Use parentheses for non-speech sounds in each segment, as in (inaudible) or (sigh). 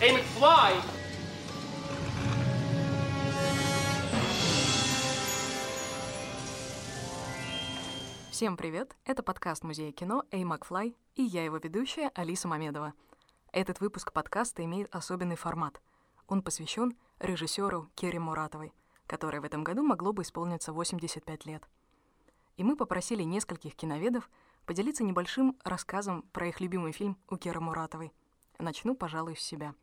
Hey, McFly! Всем привет! Это подкаст Музея кино «Эй, Макфлай» и я его ведущая Алиса Мамедова. Этот выпуск подкаста имеет особенный формат. Он посвящен режиссеру Керри Муратовой, которой в этом году могло бы исполниться 85 лет. И мы попросили нескольких киноведов поделиться небольшим рассказом про их любимый фильм у Керы Муратовой. Начну, пожалуй, с себя.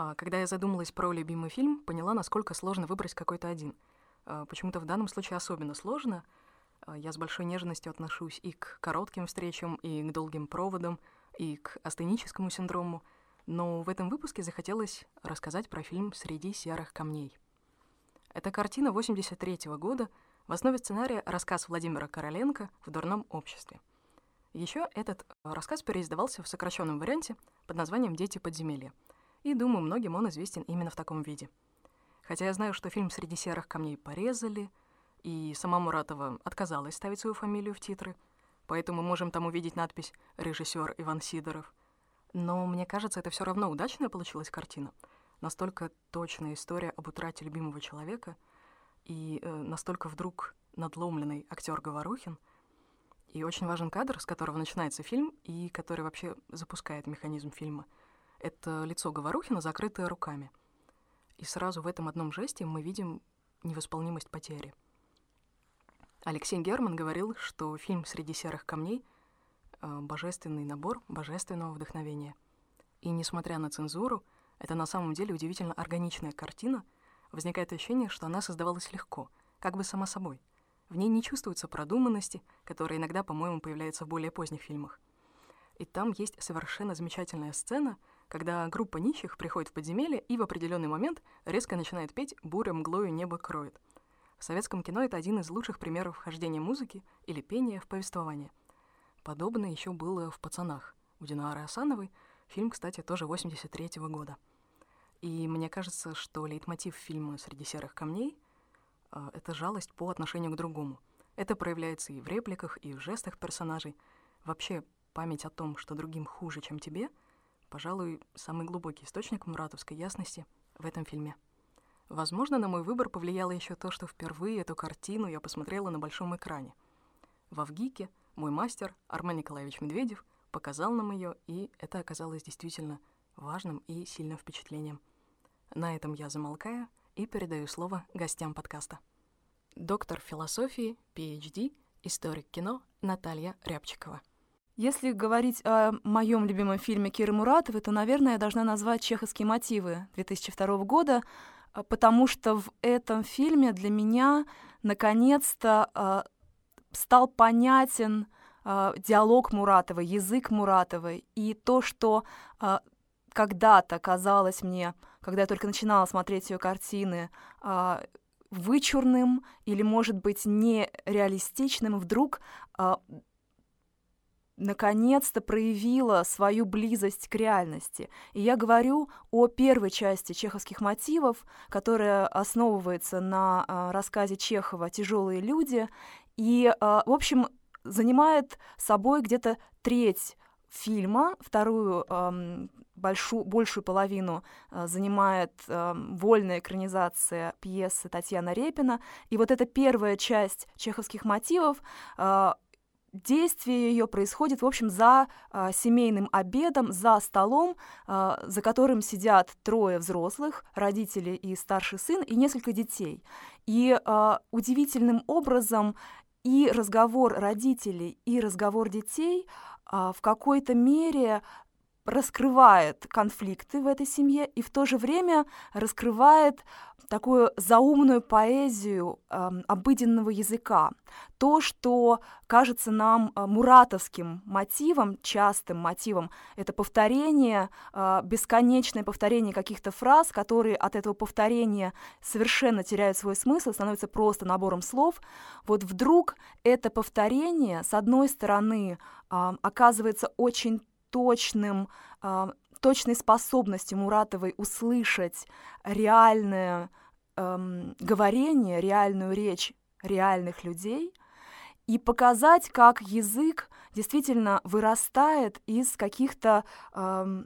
А, когда я задумалась про любимый фильм, поняла, насколько сложно выбрать какой-то один. А, почему-то в данном случае особенно сложно. А, я с большой нежностью отношусь и к коротким встречам, и к долгим проводам, и к астеническому синдрому. Но в этом выпуске захотелось рассказать про фильм «Среди серых камней». Это картина 83 -го года, в основе сценария рассказ Владимира Короленко «В дурном обществе». Еще этот рассказ переиздавался в сокращенном варианте под названием «Дети подземелья». И думаю, многим он известен именно в таком виде. Хотя я знаю, что фильм «Среди серых камней» порезали, и сама Муратова отказалась ставить свою фамилию в титры, поэтому мы можем там увидеть надпись «Режиссер Иван Сидоров». Но мне кажется, это все равно удачная получилась картина. Настолько точная история об утрате любимого человека и э, настолько вдруг надломленный актер Говорухин — и очень важен кадр, с которого начинается фильм и который вообще запускает механизм фильма. Это лицо Говорухина, закрытое руками. И сразу в этом одном жесте мы видим невосполнимость потери. Алексей Герман говорил, что фильм «Среди серых камней» — божественный набор божественного вдохновения. И несмотря на цензуру, это на самом деле удивительно органичная картина. Возникает ощущение, что она создавалась легко, как бы сама собой — в ней не чувствуется продуманности, которая иногда, по-моему, появляется в более поздних фильмах. И там есть совершенно замечательная сцена, когда группа нищих приходит в подземелье и в определенный момент резко начинает петь «Буря мглою небо кроет». В советском кино это один из лучших примеров вхождения музыки или пения в повествование. Подобное еще было в «Пацанах» у Динары Асановой. Фильм, кстати, тоже 83 -го года. И мне кажется, что лейтмотив фильма «Среди серых камней» — а, это жалость по отношению к другому. Это проявляется и в репликах, и в жестах персонажей. Вообще, память о том, что другим хуже, чем тебе, пожалуй, самый глубокий источник муратовской ясности в этом фильме. Возможно, на мой выбор повлияло еще то, что впервые эту картину я посмотрела на большом экране. В Авгике мой мастер Армен Николаевич Медведев показал нам ее, и это оказалось действительно важным и сильным впечатлением. На этом я замолкаю и передаю слово гостям подкаста. Доктор философии, PhD, историк кино Наталья Рябчикова. Если говорить о моем любимом фильме Киры Муратовой, то, наверное, я должна назвать «Чеховские мотивы» 2002 года, а, потому что в этом фильме для меня наконец-то э, стал понятен э, диалог Муратовой, язык Муратовой. И то, что когда-то казалось мне, когда я только начинала смотреть ее картины, а, вычурным или, может быть, нереалистичным, вдруг а, наконец-то проявила свою близость к реальности. И я говорю о первой части чеховских мотивов, которая основывается на а, рассказе Чехова «Тяжелые люди», и, в общем, занимает собой где-то треть фильма, вторую эм, большую, большую половину э, занимает э, вольная экранизация пьесы Татьяна Репина. И вот эта первая часть чеховских мотивов э, действие ее происходит, в общем, за э, семейным обедом, за столом, э, за которым сидят трое взрослых, родители и старший сын, и несколько детей. И э, удивительным образом и разговор родителей, и разговор детей а, в какой-то мере раскрывает конфликты в этой семье и в то же время раскрывает такую заумную поэзию э, обыденного языка. То, что кажется нам э, муратовским мотивом, частым мотивом, это повторение, э, бесконечное повторение каких-то фраз, которые от этого повторения совершенно теряют свой смысл, становятся просто набором слов. Вот вдруг это повторение, с одной стороны, э, оказывается очень точным, э, точной способностью Муратовой услышать реальное э, говорение, реальную речь реальных людей и показать, как язык действительно вырастает из каких-то э,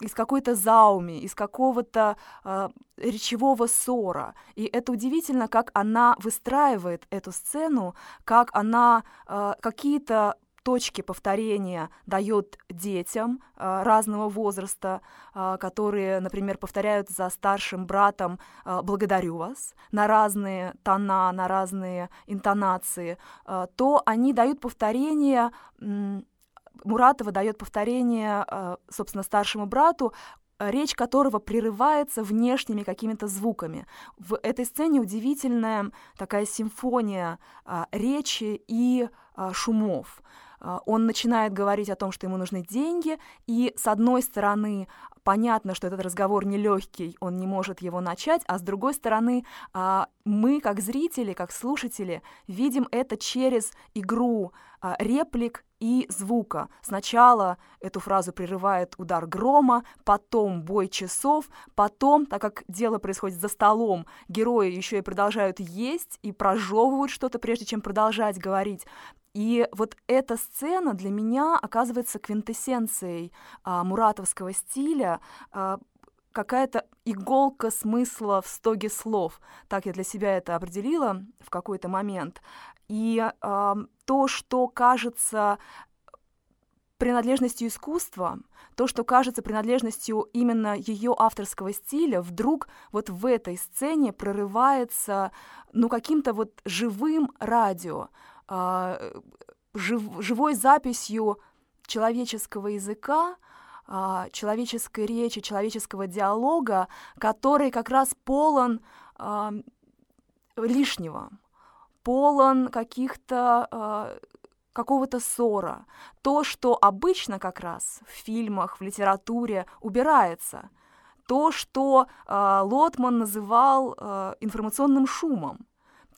из какой-то зауми, из какого-то э, речевого ссора. И это удивительно, как она выстраивает эту сцену, как она э, какие-то точки повторения дает детям э, разного возраста, э, которые, например, повторяют за старшим братом э, «благодарю вас» на разные тона, на разные интонации, то они дают повторение Муратова дает повторение, собственно, старшему брату, речь которого прерывается внешними какими-то звуками. В этой сцене удивительная такая симфония речи и шумов. А, он начинает говорить о том, что ему нужны деньги, и с одной стороны понятно, что этот разговор нелегкий, он не может его начать, а с другой стороны а, мы, как зрители, как слушатели, видим это через игру а, реплик и звука. Сначала эту фразу прерывает удар грома, потом бой часов, потом, так как дело происходит за столом, герои еще и продолжают есть и прожевывают что-то, прежде чем продолжать говорить. И вот эта сцена для меня оказывается квинтэссенцией а, муратовского стиля, а, какая-то иголка смысла в стоге слов. Так я для себя это определила в какой-то момент. И э, то, что кажется принадлежностью искусства, то, что кажется принадлежностью именно ее авторского стиля, вдруг вот в этой сцене прорывается ну каким-то вот живым радио. А, жив, живой записью человеческого языка, а, человеческой речи, человеческого диалога, который как раз полон а, лишнего, полон каких-то какого-то ссора. То, что обычно как раз в фильмах, в литературе убирается. То, что э, Лотман называл э, информационным шумом.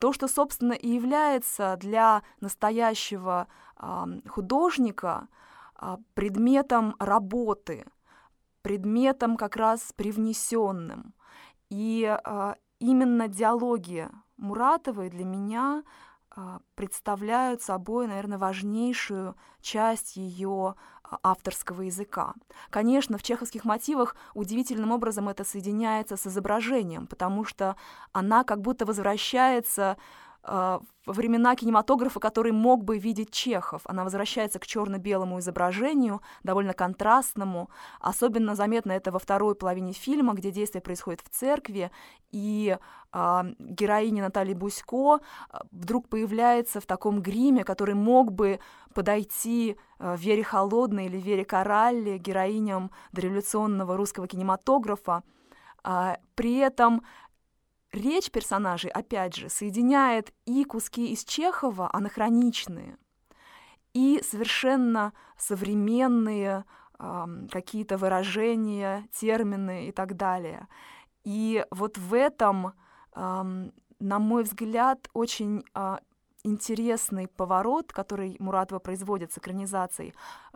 То, что, собственно, и является для настоящего э, художника э, предметом работы, предметом как раз привнесенным. И э, именно диалоги Муратовой для меня представляют собой, наверное, важнейшую часть ее а, авторского языка. Конечно, в чеховских мотивах удивительным образом это соединяется с изображением, потому что она как будто возвращается а, во времена кинематографа, который мог бы видеть Чехов. Она возвращается к черно-белому изображению, довольно контрастному. Особенно заметно это во второй половине фильма, где действие происходит в церкви, и э, героиня Натальи Бусько вдруг появляется в таком гриме, который мог бы подойти э, Вере Холодной или Вере Коралле, героиням дореволюционного русского кинематографа. Э, при этом речь персонажей, опять же, соединяет и куски из Чехова, анахроничные, и совершенно современные э, какие-то выражения, термины и так далее. И вот в этом, э, на мой взгляд, очень э, интересный поворот, который Муратова производит с экранизацией,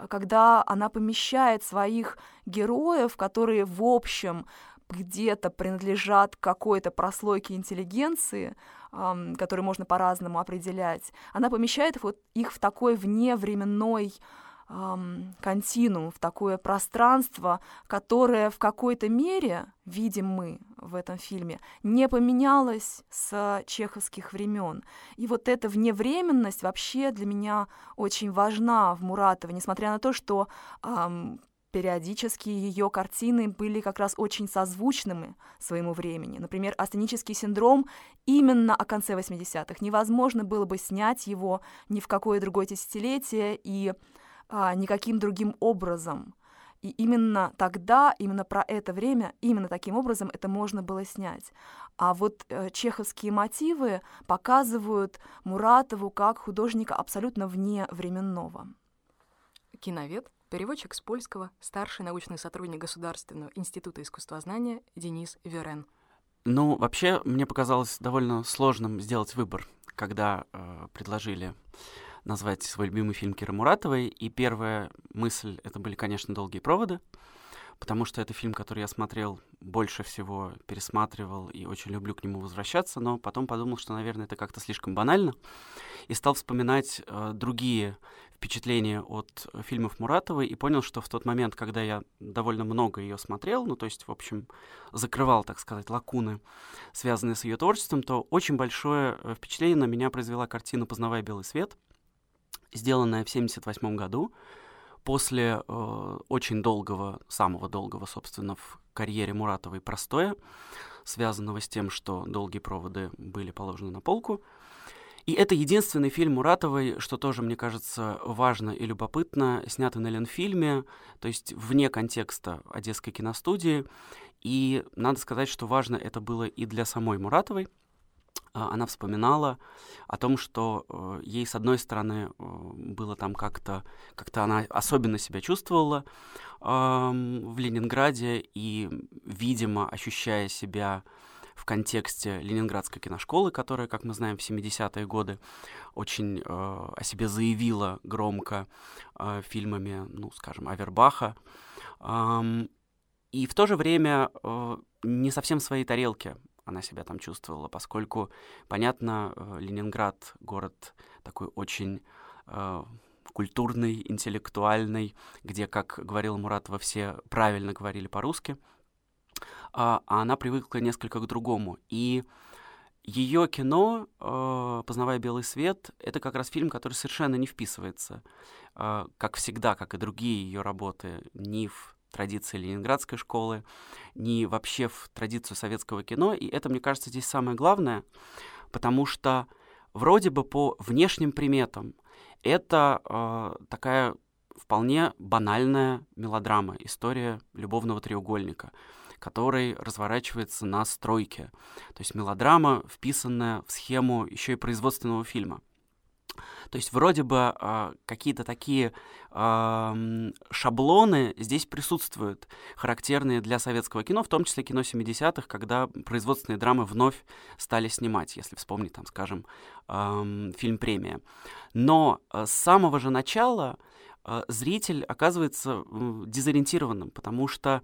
когда она помещает своих героев, которые в общем где-то принадлежат какой-то прослойке интеллигенции, эм, которую можно по-разному определять, она помещает вот их в такой вневременной эм, континуум, в такое пространство, которое в какой-то мере, видим мы в этом фильме, не поменялось с чеховских времен. И вот эта вневременность вообще для меня очень важна в Муратове, несмотря на то, что эм, Периодически ее картины были как раз очень созвучными своему времени. Например, астенический синдром именно о конце 80-х. Невозможно было бы снять его ни в какое другое десятилетие и а, никаким другим образом. И именно тогда, именно про это время, именно таким образом это можно было снять. А вот э, чеховские мотивы показывают Муратову как художника абсолютно вне временного. Киновед Переводчик с польского, старший научный сотрудник Государственного института искусствознания Денис Верен. Ну, вообще, мне показалось довольно сложным сделать выбор, когда э, предложили назвать свой любимый фильм Киры Муратовой. И первая мысль — это были, конечно, «Долгие проводы», потому что это фильм, который я смотрел больше всего, пересматривал и очень люблю к нему возвращаться, но потом подумал, что, наверное, это как-то слишком банально, и стал вспоминать э, другие впечатление от фильмов Муратовой и понял, что в тот момент, когда я довольно много ее смотрел, ну, то есть, в общем, закрывал, так сказать, лакуны, связанные с ее творчеством, то очень большое э, впечатление на меня произвела картина «Познавая белый свет», сделанная в 1978 году, после э, очень долгого, самого долгого, собственно, в карьере Муратовой простоя, связанного с тем, что долгие проводы были положены на полку. И это единственный фильм Муратовой, что тоже, мне кажется, важно и любопытно, снятый на Ленфильме, то есть вне контекста Одесской киностудии. И надо сказать, что важно это было и для самой Муратовой, а, она вспоминала о том, что э, ей, с одной стороны, э, было там как-то, как-то она особенно себя чувствовала в Ленинграде и, видимо, ощущая себя в контексте Ленинградской киношколы, которая, как мы знаем, в 70-е годы очень э, о себе заявила громко э, фильмами, ну, скажем, Авербаха. Э, и в то же время э, не совсем своей тарелке она себя там чувствовала, поскольку, понятно, э, Ленинград — город такой очень э, культурный, интеллектуальный, где, как говорила Муратова, все правильно говорили по-русски, а, а она привыкла несколько к другому. И ее кино, э, «Познавая белый свет», это как раз фильм, который совершенно не вписывается, э, как всегда, как и другие ее работы, ни в традиции ленинградской школы, ни вообще в традицию советского кино. И это, мне кажется, здесь самое главное, потому что вроде бы по внешним приметам это э, такая вполне банальная мелодрама, история любовного треугольника, который разворачивается на стройке. То есть мелодрама, вписанная в схему еще и производственного фильма. То есть вроде бы э, какие-то такие э, шаблоны здесь присутствуют, характерные для советского кино, в том числе кино 70-х, когда производственные драмы вновь стали снимать, если вспомнить, там, скажем, э, фильм «Премия». Но э, с самого же начала э, зритель оказывается дезориентированным, потому что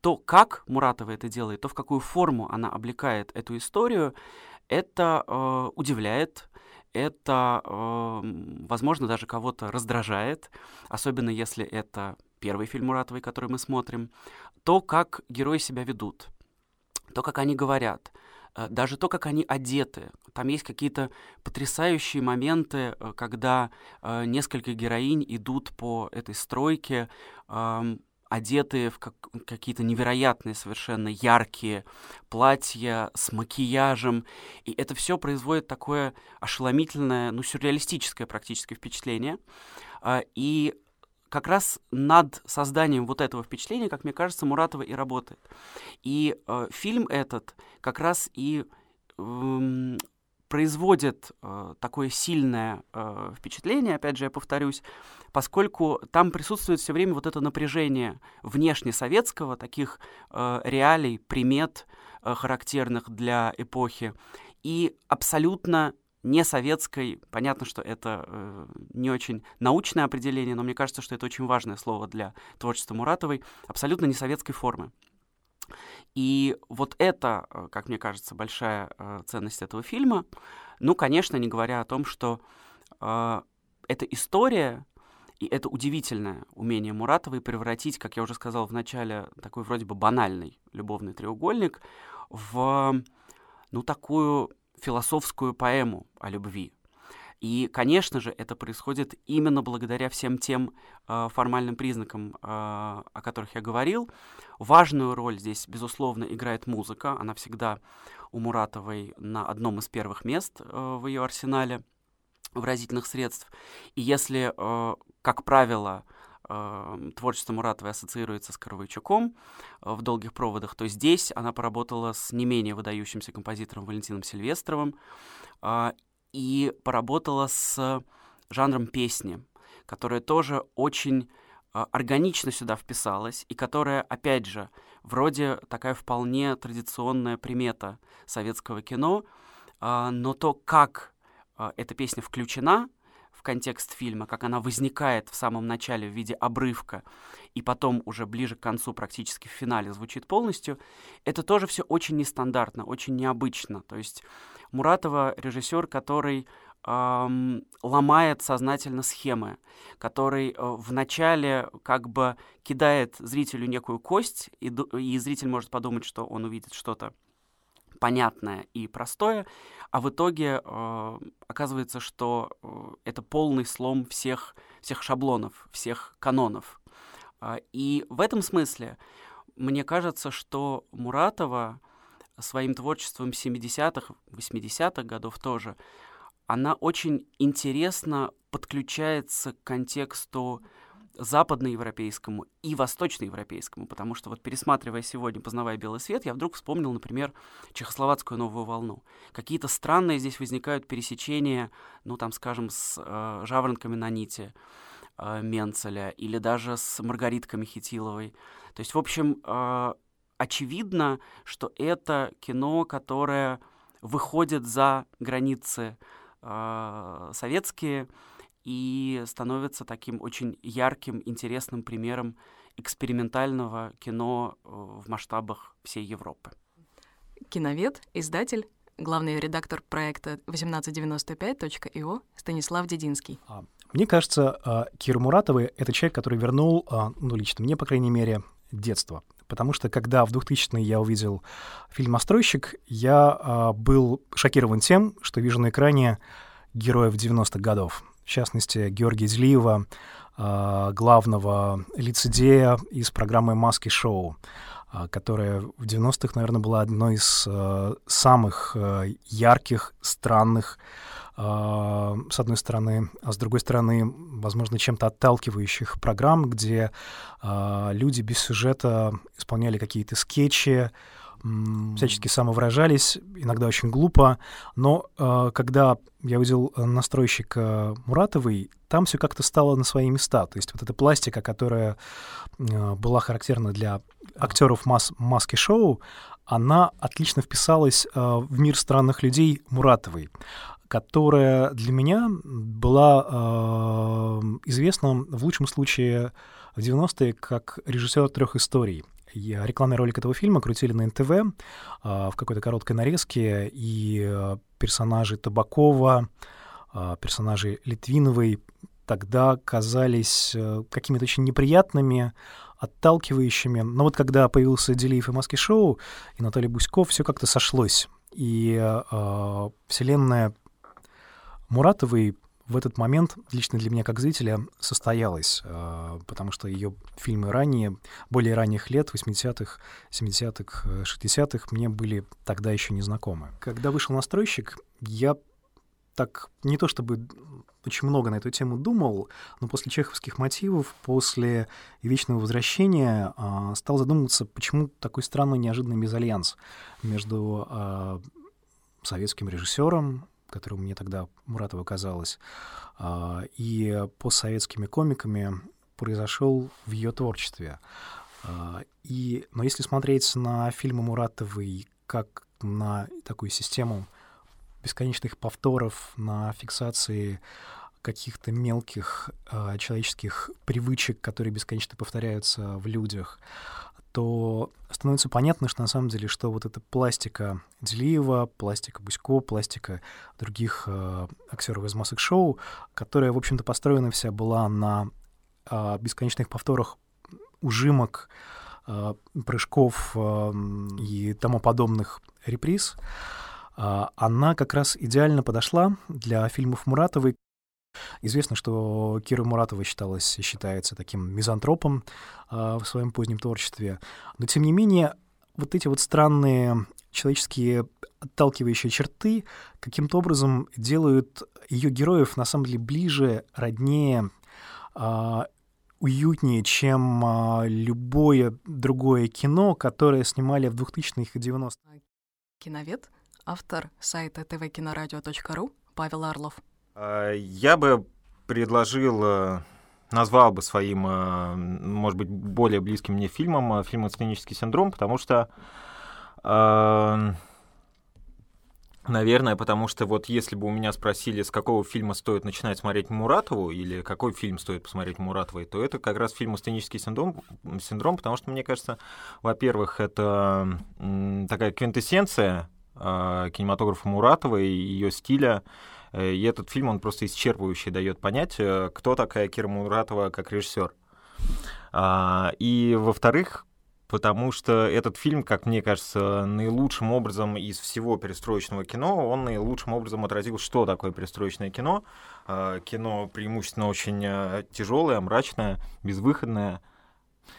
то, как Муратова это делает, то, в какую форму она облекает эту историю, это э, удивляет, это, э, возможно, даже кого-то раздражает, особенно если это первый фильм Муратовой, который мы смотрим, то, как герои себя ведут, то, как они говорят, э, даже то, как они одеты. Там есть какие-то потрясающие моменты, э, когда э, несколько героинь идут по этой стройке, э, одетые в как, какие-то невероятные, совершенно яркие платья с макияжем. И это все производит такое ошеломительное, ну, сюрреалистическое практически впечатление. А, и как раз над созданием вот этого впечатления, как мне кажется, Муратова и работает. И э, фильм этот как раз и э, производит э, такое сильное э, впечатление, опять же, я повторюсь, поскольку там присутствует все время вот это напряжение внешне советского, таких э, реалий, примет, э, характерных для эпохи, и абсолютно не советской, понятно, что это э, не очень научное определение, но мне кажется, что это очень важное слово для творчества Муратовой, абсолютно не советской формы. И вот это, э, как мне кажется, большая э, ценность этого фильма. Ну, конечно, не говоря о том, что э, эта история и это удивительное умение Муратовой превратить, как я уже сказал в начале, такой вроде бы банальный любовный треугольник в, ну, такую философскую поэму о любви. И, конечно же, это происходит именно благодаря всем тем э, формальным признакам, э, о которых я говорил. Важную роль здесь, безусловно, играет музыка. Она всегда у Муратовой на одном из первых мест э, в ее арсенале выразительных средств. И если, э, как правило, творчество Муратовой ассоциируется с Коровайчуком в «Долгих проводах», то здесь она поработала с не менее выдающимся композитором Валентином Сильвестровым и поработала с жанром песни, которая тоже очень э, органично сюда вписалась и которая, опять же, вроде такая вполне традиционная примета советского кино, э, но то, как э, эта песня включена в контекст фильма, как она возникает в самом начале в виде обрывка, и потом уже ближе к концу, практически в финале, звучит полностью, это тоже все очень нестандартно, очень необычно. То есть Муратова режиссер, который эм, ломает сознательно схемы, который э, вначале как бы кидает зрителю некую кость, и, и зритель может подумать, что он увидит что-то понятное и простое, а в итоге э, оказывается, что э, это полный слом всех, всех шаблонов, всех канонов. Э, и в этом смысле мне кажется, что Муратова своим творчеством 70-х, 80-х годов тоже, она очень интересно подключается к контексту западноевропейскому и восточноевропейскому, потому что вот пересматривая сегодня, познавая белый свет, я вдруг вспомнил, например, чехословацкую новую волну. Какие-то странные здесь возникают пересечения, ну там, скажем, с э, жаворонками на нити э, Менцеля или даже с Маргаритками Хитиловой. То есть, в общем, э, очевидно, что это кино, которое выходит за границы э, советские, и становится таким очень ярким, интересным примером экспериментального кино э, в масштабах всей Европы. Киновед, издатель, главный редактор проекта 1895.io Станислав Дединский. А, мне кажется, а, Кира Муратова — это человек, который вернул, а, ну, лично мне, по крайней мере, детство. Потому что, когда в 2000-е я увидел фильм «Настройщик», я был шокирован тем, что вижу на экране героев 90-х годов. В частности, Георгия Злиева, а, главного лицедея из программы «Маски шоу», а, которая в 90-х, наверное, была одной из а, самых ярких, странных, с одной стороны, а с другой стороны, возможно, чем-то отталкивающих программ, где люди без сюжета исполняли какие-то скетчи, всячески самовыражались, иногда очень глупо, но э, когда я увидел э, настройщика Муратовой, там все как-то стало на свои места. То есть вот эта пластика, которая э, была характерна для актеров мас маски шоу, она отлично вписалась э, в мир странных людей Муратовой которая для меня была э, известна в лучшем случае в 90-е как режиссер трех историй. Я, рекламный ролик этого фильма крутили на НТВ э, в какой-то короткой нарезке, и э, персонажи Табакова, э, персонажи Литвиновой тогда казались э, какими-то очень неприятными, отталкивающими. Но вот когда появился Делиев и Маски Шоу, и Наталья Буськов, все как-то сошлось. И э, вселенная Муратовой в этот момент лично для меня как зрителя состоялась, э, потому что ее фильмы ранее, более ранних лет, 80-х, 70-х, 60-х, мне были тогда еще не знакомы. Когда вышел «Настройщик», я так не то чтобы очень много на эту тему думал, но после чеховских мотивов, после «Вечного возвращения» э, стал задумываться, почему такой странный неожиданный мезальянс между э, советским режиссером, которым мне тогда Муратова казалось, а, и постсоветскими комиками произошел в ее творчестве. А, и, но если смотреть на фильмы Муратовой как на такую систему бесконечных повторов, на фиксации каких-то мелких э, человеческих привычек, которые бесконечно повторяются в людях, то становится понятно, что на самом деле, что вот эта пластика Делиева, пластика Бусько, пластика других э, актеров из масок шоу, которая, в общем-то, построена вся была на э, бесконечных повторах ужимок, э, прыжков э, и тому подобных реприз, э, она как раз идеально подошла для фильмов Муратовой, Известно, что Кира Муратова считалась, считается таким мизантропом э, в своем позднем творчестве. Но, тем не менее, вот эти вот странные человеческие отталкивающие черты каким-то образом делают ее героев на самом деле ближе, роднее, э, уютнее, чем э, любое другое кино, которое снимали в 2000-х и 90-х. Киновед, автор сайта tvkinoradio.ru Павел Орлов. А, я бы предложил, э, назвал бы своим, э, может быть, более близким мне фильмом э, фильм «Сценический синдром», потому что, наверное, потому что вот если бы у меня спросили, с какого фильма стоит начинать смотреть Муратову, или какой фильм стоит посмотреть Муратовой, то это как раз фильм «Сценический синдром», синдром потому что, мне кажется, во-первых, это такая квинтэссенция кинематографа Муратовой, ее стиля, И этот фильм, он просто исчерпывающе дает понять, кто такая Кира Муратова как режиссер. А, и, во-вторых, потому что этот фильм, как мне кажется, наилучшим образом из всего перестроечного кино, он наилучшим образом отразил, что такое перестроечное кино. А, кино преимущественно очень а, тяжелое, мрачное, безвыходное.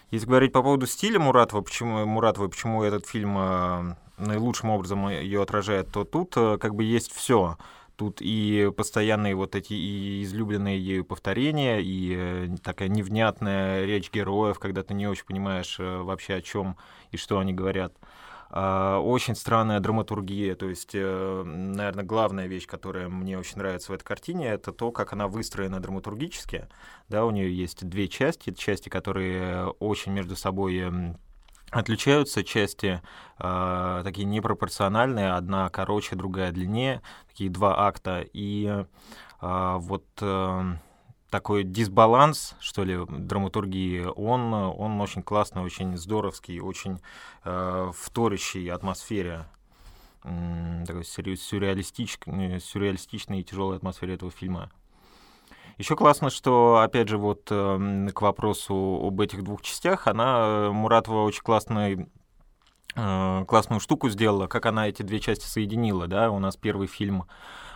Если говорить по поводу стиля Муратова, почему, Муратова, почему этот фильм наилучшим образом ее отражает, то тут как бы есть все. Тут и постоянные вот эти и излюбленные ею повторения, и э, такая невнятная речь героев, когда ты не очень понимаешь э, вообще о чем и что они говорят. Uh, очень странная драматургия, то есть, uh, наверное, главная вещь, которая мне очень нравится в этой картине, это то, как она выстроена драматургически. Да, у нее есть две части, части, которые очень между собой эм, Отличаются части э, такие непропорциональные, одна короче, другая длиннее, такие два акта. И э, вот э, такой дисбаланс, что ли, драматургии, он, он очень классный, очень здоровский, очень э, вторящий атмосфере такой сюрреалистичной, сюрреалистичной и тяжелой атмосфере этого фильма. Еще классно, что, опять же, вот э, к вопросу об этих двух частях, она, э, Муратова, очень классный э, классную штуку сделала, как она эти две части соединила, да, у нас первый фильм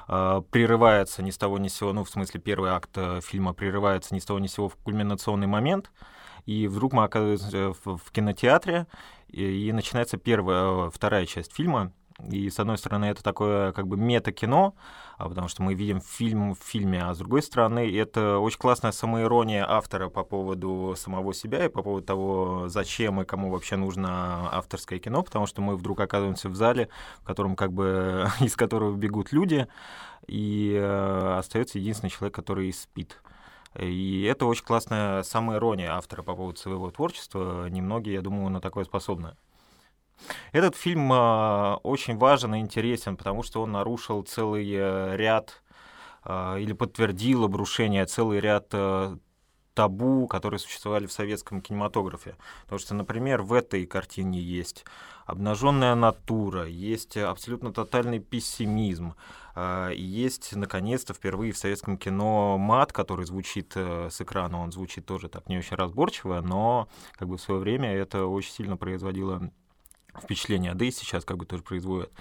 э, прерывается ни с того ни с сего, ну, в смысле, первый акт э, фильма прерывается ни с того ни с сего в кульминационный момент, и вдруг мы оказываемся в, в кинотеатре, и, и начинается первая, вторая часть фильма, и, с одной стороны, это такое как бы мета-кино, а потому что мы видим фильм в фильме, а с другой стороны, это очень классная самоирония автора по поводу самого себя и по поводу того, зачем и кому вообще нужно авторское кино, потому что мы вдруг оказываемся в зале, в котором как бы (laughs) из которого бегут люди, и э, остается единственный человек, который спит. И это очень классная самоирония автора по поводу своего творчества. Немногие, я думаю, на такое способны. Этот фильм э, очень важен и интересен, потому что он нарушил целый э, ряд э, или подтвердил обрушение целый ряд э, табу, которые существовали в советском кинематографе. Потому что, например, в этой картине есть обнаженная натура, есть абсолютно тотальный пессимизм, есть, наконец-то, впервые в советском кино мат, который звучит с экрана, он звучит тоже так не очень разборчиво, но как бы в свое время это очень сильно производило впечатление, да и сейчас как бы тоже производят.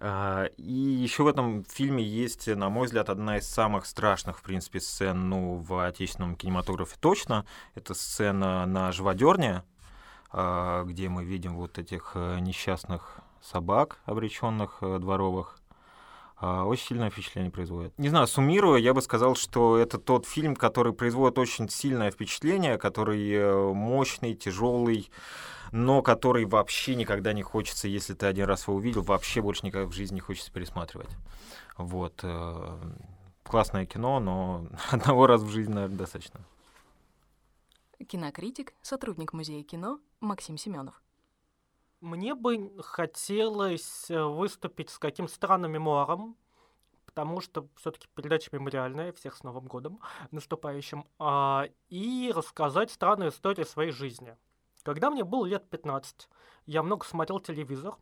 А, и еще в этом фильме есть, на мой взгляд, одна из самых страшных, в принципе, сцен ну, в отечественном кинематографе точно. Это сцена на живодерне, а, где мы видим вот этих э, несчастных собак, обреченных э, дворовых. А, очень сильное впечатление производит. Не знаю, суммируя, я бы сказал, что это тот фильм, который производит очень сильное впечатление, который э, мощный, тяжелый, но который вообще никогда не хочется, если ты один раз его увидел, вообще больше никогда в жизни не хочется пересматривать. Вот. Э, классное кино, но (laughs) одного раза в жизни, наверное, достаточно. Кинокритик, сотрудник музея кино Максим Семенов. Мне бы хотелось э, выступить с каким странным мемуаром, потому что все-таки передача мемориальная, всех с Новым годом (laughs) наступающим, а, и рассказать странную историю своей жизни. Когда мне было лет 15, я много смотрел телевизор.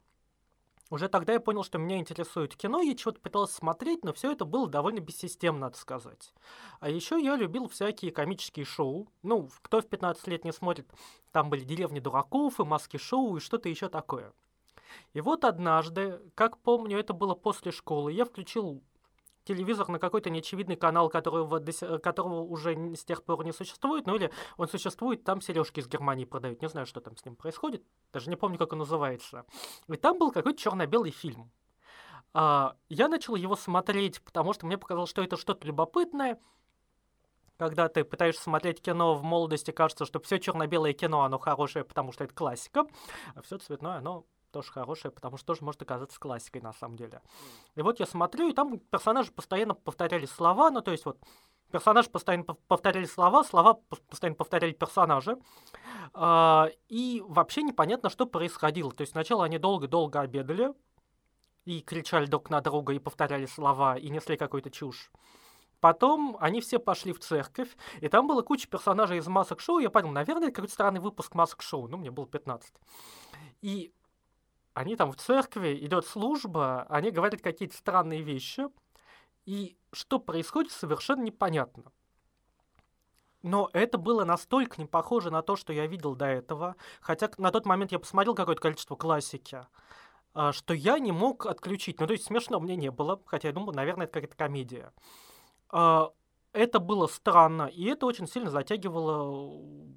Уже тогда я понял, что меня интересует кино, я чего-то пытался смотреть, но все это было довольно бессистемно, надо сказать. А еще я любил всякие комические шоу. Ну, кто в 15 лет не смотрит, там были «Деревни дураков» и «Маски-шоу» и что-то еще такое. И вот однажды, как помню, это было после школы, я включил телевизор на какой-то неочевидный канал, которого, которого уже с тех пор не существует, ну или он существует, там сережки из Германии продают, не знаю, что там с ним происходит, даже не помню, как он называется. И там был какой-то черно-белый фильм. А, я начал его смотреть, потому что мне показалось, что это что-то любопытное, когда ты пытаешься смотреть кино в молодости, кажется, что все черно-белое кино, оно хорошее, потому что это классика, а все цветное, оно тоже хорошая, потому что тоже может оказаться классикой на самом деле. И вот я смотрю, и там персонажи постоянно повторяли слова, ну то есть вот персонажи постоянно повторяли слова, слова постоянно повторяли персонажи, э, и вообще непонятно, что происходило. То есть сначала они долго-долго обедали, и кричали друг на друга, и повторяли слова, и несли какую-то чушь. Потом они все пошли в церковь, и там была куча персонажей из масок шоу. Я подумал, наверное, это какой-то странный выпуск масок шоу. Ну, мне было 15. И они там в церкви, идет служба, они говорят какие-то странные вещи, И что происходит, совершенно непонятно. Но это было настолько не похоже на то, что я видел до этого, хотя на тот момент я посмотрел какое-то количество классики, а, что я не мог отключить. Ну, то есть смешно мне не было, хотя я думал, наверное, это какая-то комедия. А, это было странно, и это очень сильно затягивало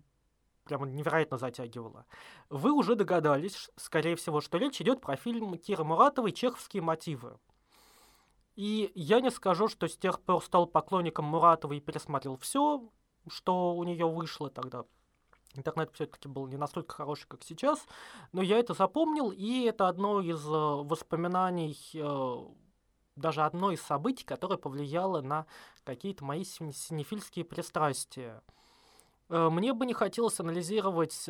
прямо невероятно затягивало. Вы уже догадались, скорее всего, что речь идет про фильм Киры Муратовой «Чеховские мотивы». И я не скажу, что с тех пор стал поклонником Муратовой и пересмотрел все, что у нее вышло тогда. Интернет все-таки был не настолько хороший, как сейчас, но я это запомнил, и это одно из э, воспоминаний, э, даже одно из событий, которое повлияло на какие-то мои синефильские пристрастия. Э, мне бы не хотелось анализировать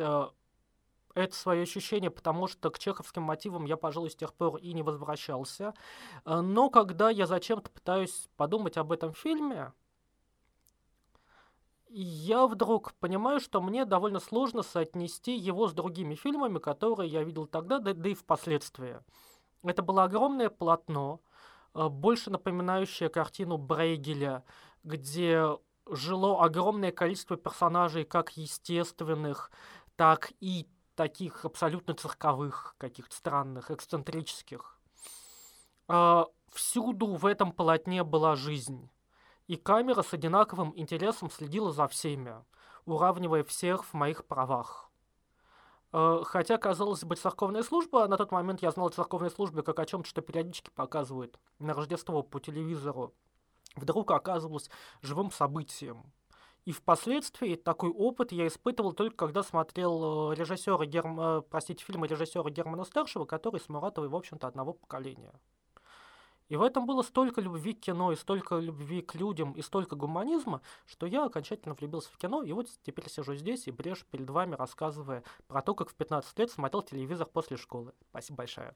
это свое ощущение, потому что к чеховским мотивам я, пожалуй, с тех пор и не возвращался. Но когда я зачем-то пытаюсь подумать об этом фильме, я вдруг понимаю, что мне довольно сложно соотнести его с другими фильмами, которые я видел тогда, да, да и впоследствии. Это было огромное полотно, э, больше напоминающее картину Брейгеля, где жило огромное количество персонажей, как естественных, так и таких абсолютно цирковых, каких-то странных, эксцентрических. Э, всюду в этом полотне была жизнь и камера с одинаковым интересом следила за всеми, уравнивая всех в моих правах. Э, хотя, казалось бы, церковная служба, на тот момент я знал о церковной службе как о чем-то, что периодически показывают на Рождество по телевизору, вдруг оказывалось живым событием. И впоследствии такой опыт я испытывал только когда смотрел э, режиссера Герм... Э, простите, фильмы режиссера Германа Старшего, который с Муратовой, в общем-то, одного поколения. И в этом было столько любви к кино, и столько любви к людям, и столько гуманизма, что я окончательно влюбился в кино, и вот теперь сижу здесь и брежу перед вами, рассказывая про то, как в 15 лет смотрел телевизор после школы. Спасибо большое.